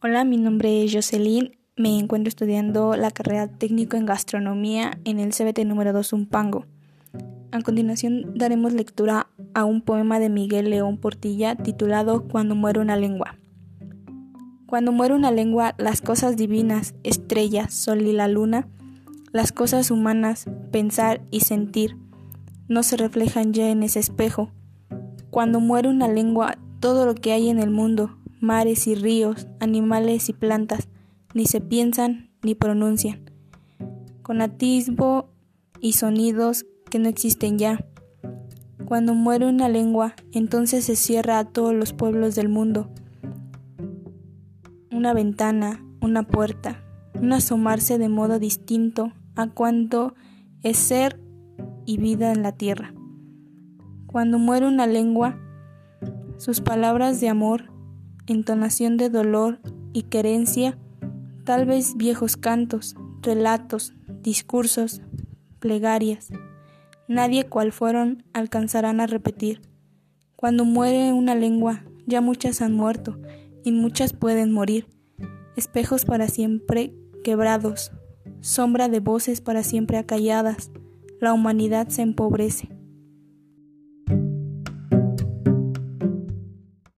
Hola, mi nombre es Jocelyn. Me encuentro estudiando la carrera técnico en gastronomía en el CBT número 2 Umpango. A continuación daremos lectura a un poema de Miguel León Portilla titulado Cuando muere una lengua. Cuando muere una lengua, las cosas divinas, estrellas, sol y la luna, las cosas humanas, pensar y sentir, no se reflejan ya en ese espejo. Cuando muere una lengua, todo lo que hay en el mundo, mares y ríos, animales y plantas, ni se piensan ni pronuncian, con atisbo y sonidos que no existen ya. Cuando muere una lengua, entonces se cierra a todos los pueblos del mundo. Una ventana, una puerta, un asomarse de modo distinto a cuanto es ser y vida en la tierra. Cuando muere una lengua, sus palabras de amor entonación de dolor y querencia, tal vez viejos cantos, relatos, discursos, plegarias. Nadie cual fueron alcanzarán a repetir. Cuando muere una lengua, ya muchas han muerto y muchas pueden morir. Espejos para siempre quebrados, sombra de voces para siempre acalladas. La humanidad se empobrece.